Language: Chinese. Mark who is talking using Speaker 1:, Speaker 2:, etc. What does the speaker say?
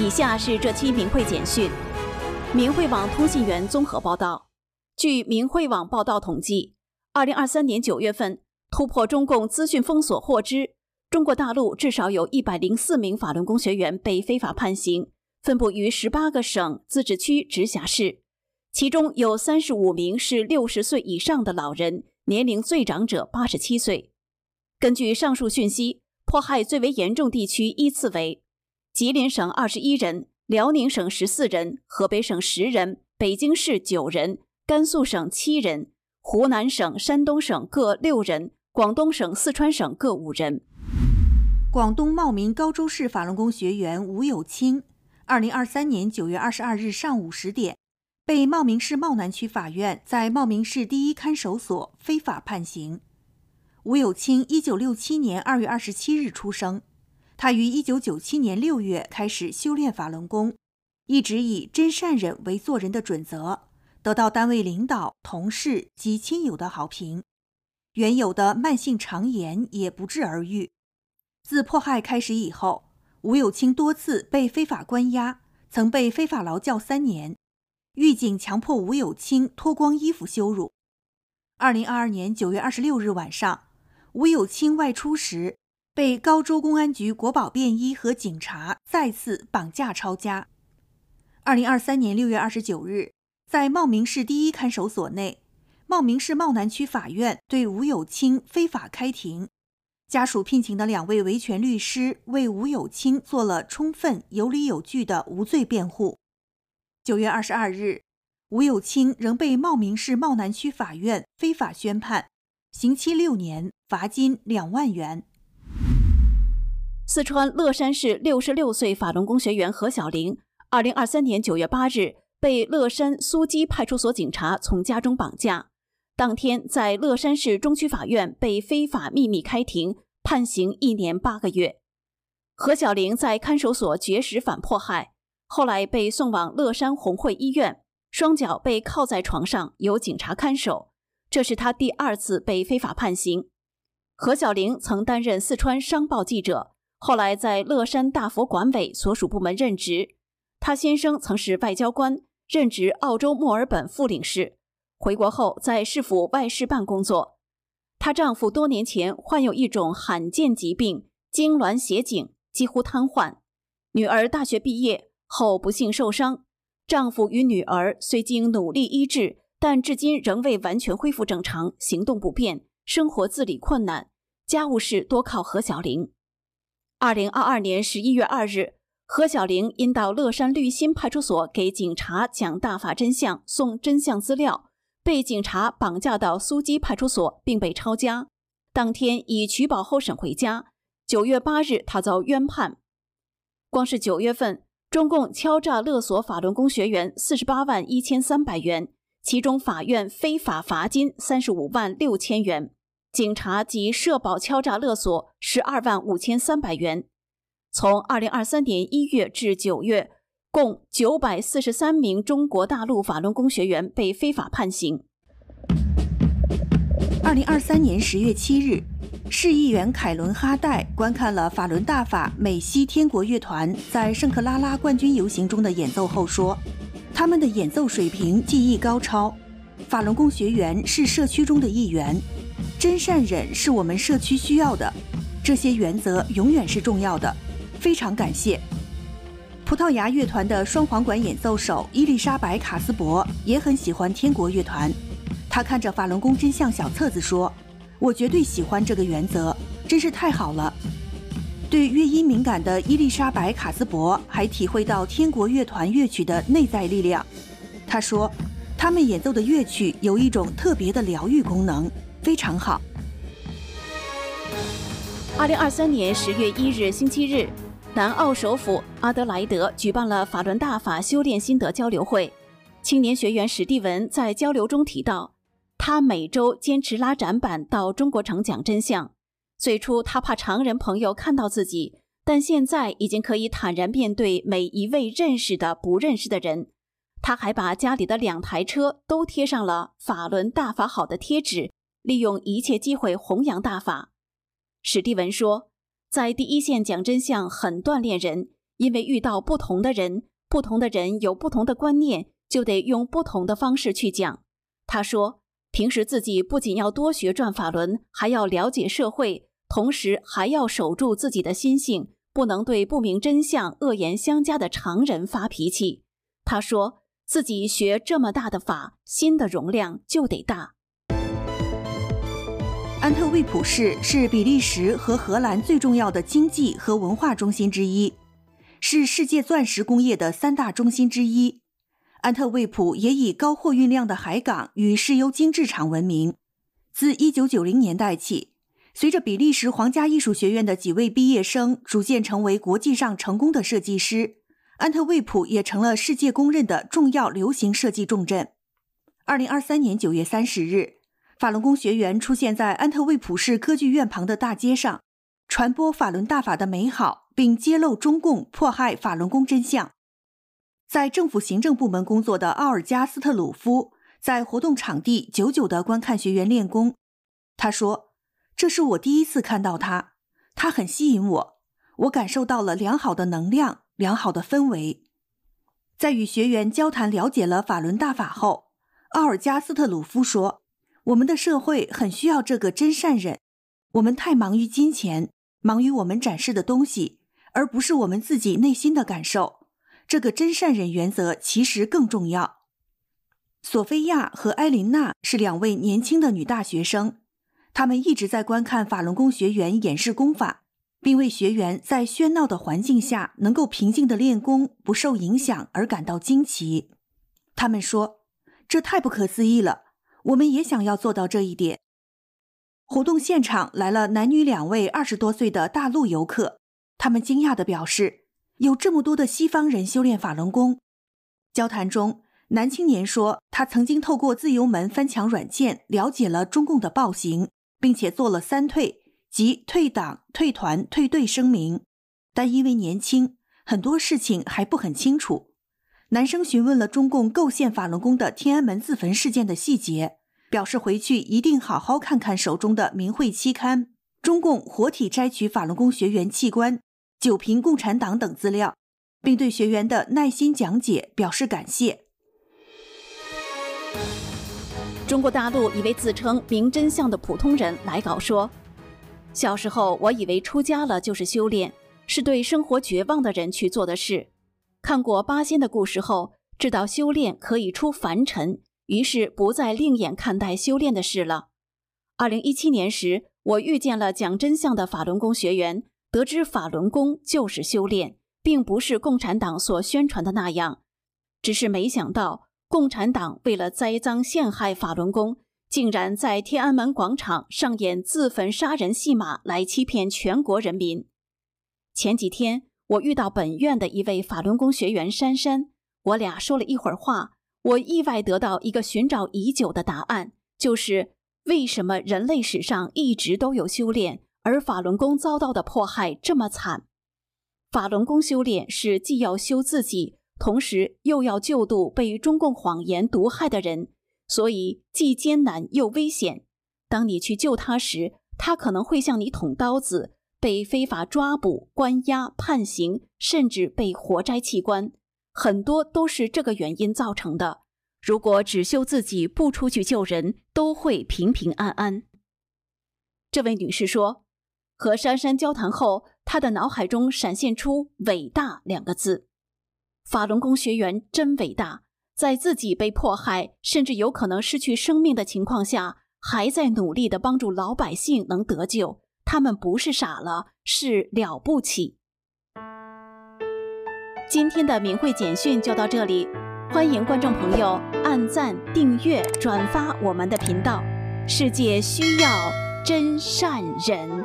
Speaker 1: 以下是这期明慧简讯。明慧网通信员综合报道：据明慧网报道统计，二零二三年九月份突破中共资讯封锁获知，中国大陆至少有一百零四名法轮功学员被非法判刑，分布于十八个省、自治区、直辖市，其中有三十五名是六十岁以上的老人，年龄最长者八十七岁。根据上述讯息，迫害最为严重地区依次为。吉林省二十一人，辽宁省十四人，河北省十人，北京市九人，甘肃省七人，湖南省、山东省各六人，广东省、四川省各五人。
Speaker 2: 广东茂名高州市法轮功学员吴有清，二零二三年九月二十二日上午十点，被茂名市茂南区法院在茂名市第一看守所非法判刑。吴有清一九六七年二月二十七日出生。他于一九九七年六月开始修炼法轮功，一直以真善忍为做人的准则，得到单位领导、同事及亲友的好评，原有的慢性肠炎也不治而愈。自迫害开始以后，吴有清多次被非法关押，曾被非法劳教三年，狱警强迫吴有清脱光衣服羞辱。二零二二年九月二十六日晚上，吴有清外出时。被高州公安局国保便衣和警察再次绑架抄家。二零二三年六月二十九日，在茂名市第一看守所内，茂名市茂南区法院对吴有清非法开庭，家属聘请的两位维权律师为吴有清做了充分、有理有据的无罪辩护。九月二十二日，吴有清仍被茂名市茂南区法院非法宣判，刑期六年，罚金两万元。
Speaker 1: 四川乐山市六十六岁法轮功学员何小玲，二零二三年九月八日被乐山苏基派出所警察从家中绑架，当天在乐山市中区法院被非法秘密开庭，判刑一年八个月。何小玲在看守所绝食反迫害，后来被送往乐山红会医院，双脚被铐在床上，由警察看守。这是他第二次被非法判刑。何小玲曾担任四川商报记者。后来在乐山大佛管委所属部门任职，他先生曾是外交官，任职澳洲墨尔本副领事。回国后在市府外事办工作。她丈夫多年前患有一种罕见疾病——痉挛斜颈，几乎瘫痪。女儿大学毕业后不幸受伤，丈夫与女儿虽经努力医治，但至今仍未完全恢复正常，行动不便，生活自理困难，家务事多靠何小玲。二零二二年十一月二日，何小玲因到乐山绿心派出所给警察讲大法真相、送真相资料，被警察绑架到苏基派出所，并被抄家。当天以取保候审回家。九月八日，他遭冤判。光是九月份，中共敲诈勒索法轮功学员四十八万一千三百元，其中法院非法罚金三十五万六千元。警察及社保敲诈勒索十二万五千三百元。从二零二三年一月至九月，共九百四十三名中国大陆法轮功学员被非法判刑。
Speaker 2: 二零二三年十月七日，市议员凯伦哈代观看了法轮大法美西天国乐团在圣克拉拉冠军游行中的演奏后说：“他们的演奏水平技艺高超。法轮功学员是社区中的一员。”真善忍是我们社区需要的，这些原则永远是重要的。非常感谢。葡萄牙乐团的双簧管演奏手伊丽莎白·卡斯伯也很喜欢天国乐团。他看着法轮功真相小册子说：“我绝对喜欢这个原则，真是太好了。”对乐音敏感的伊丽莎白·卡斯伯还体会到天国乐团乐曲的内在力量。他说：“他们演奏的乐曲有一种特别的疗愈功能。”非常好。
Speaker 1: 二零二三年十月一日星期日，南澳首府阿德莱德举办了法轮大法修炼心得交流会。青年学员史蒂文在交流中提到，他每周坚持拉展板到中国城讲真相。最初他怕常人朋友看到自己，但现在已经可以坦然面对每一位认识的、不认识的人。他还把家里的两台车都贴上了“法轮大法好”的贴纸。利用一切机会弘扬大法，史蒂文说：“在第一线讲真相很锻炼人，因为遇到不同的人，不同的人有不同的观念，就得用不同的方式去讲。他说，平时自己不仅要多学转法轮，还要了解社会，同时还要守住自己的心性，不能对不明真相、恶言相加的常人发脾气。他说自己学这么大的法，心的容量就得大。
Speaker 2: 安特卫普市是比利时和荷兰最重要的经济和文化中心之一，是世界钻石工业的三大中心之一。安特卫普也以高货运量的海港与石油精制厂闻名。自1990年代起，随着比利时皇家艺术学院的几位毕业生逐渐成为国际上成功的设计师，安特卫普也成了世界公认的重要流行设计重镇。2023年9月30日。法轮功学员出现在安特卫普市歌剧院旁的大街上，传播法轮大法的美好，并揭露中共迫害法轮功真相。在政府行政部门工作的奥尔加·斯特鲁夫在活动场地久久地观看学员练功。他说：“这是我第一次看到他，他很吸引我，我感受到了良好的能量、良好的氛围。”在与学员交谈、了解了法轮大法后，奥尔加·斯特鲁夫说。我们的社会很需要这个真善忍。我们太忙于金钱，忙于我们展示的东西，而不是我们自己内心的感受。这个真善忍原则其实更重要。索菲亚和埃琳娜是两位年轻的女大学生，她们一直在观看法轮功学员演示功法，并为学员在喧闹的环境下能够平静的练功、不受影响而感到惊奇。他们说：“这太不可思议了。”我们也想要做到这一点。活动现场来了男女两位二十多岁的大陆游客，他们惊讶地表示，有这么多的西方人修炼法轮功。交谈中，男青年说，他曾经透过自由门翻墙软件了解了中共的暴行，并且做了三退，即退党、退团、退队声明，但因为年轻，很多事情还不很清楚。男生询问了中共构陷法轮功的天安门自焚事件的细节，表示回去一定好好看看手中的明慧期刊，中共活体摘取法轮功学员器官、九瓶共产党等资料，并对学员的耐心讲解表示感谢。
Speaker 1: 中国大陆一位自称明真相的普通人来稿说：“小时候我以为出家了就是修炼，是对生活绝望的人去做的事。”看过八仙的故事后，知道修炼可以出凡尘，于是不再另眼看待修炼的事了。二零一七年时，我遇见了讲真相的法轮功学员，得知法轮功就是修炼，并不是共产党所宣传的那样。只是没想到，共产党为了栽赃陷害法轮功，竟然在天安门广场上演自焚杀人戏码，来欺骗全国人民。前几天。我遇到本院的一位法轮功学员珊珊，我俩说了一会儿话，我意外得到一个寻找已久的答案，就是为什么人类史上一直都有修炼，而法轮功遭到的迫害这么惨？法轮功修炼是既要修自己，同时又要救度被中共谎言毒害的人，所以既艰难又危险。当你去救他时，他可能会向你捅刀子。被非法抓捕、关押、判刑，甚至被活摘器官，很多都是这个原因造成的。如果只修自己，不出去救人，都会平平安安。这位女士说：“和珊珊交谈后，她的脑海中闪现出‘伟大’两个字。法轮功学员真伟大，在自己被迫害，甚至有可能失去生命的情况下，还在努力的帮助老百姓能得救。”他们不是傻了，是了不起。今天的明慧简讯就到这里，欢迎观众朋友按赞、订阅、转发我们的频道。世界需要真善人。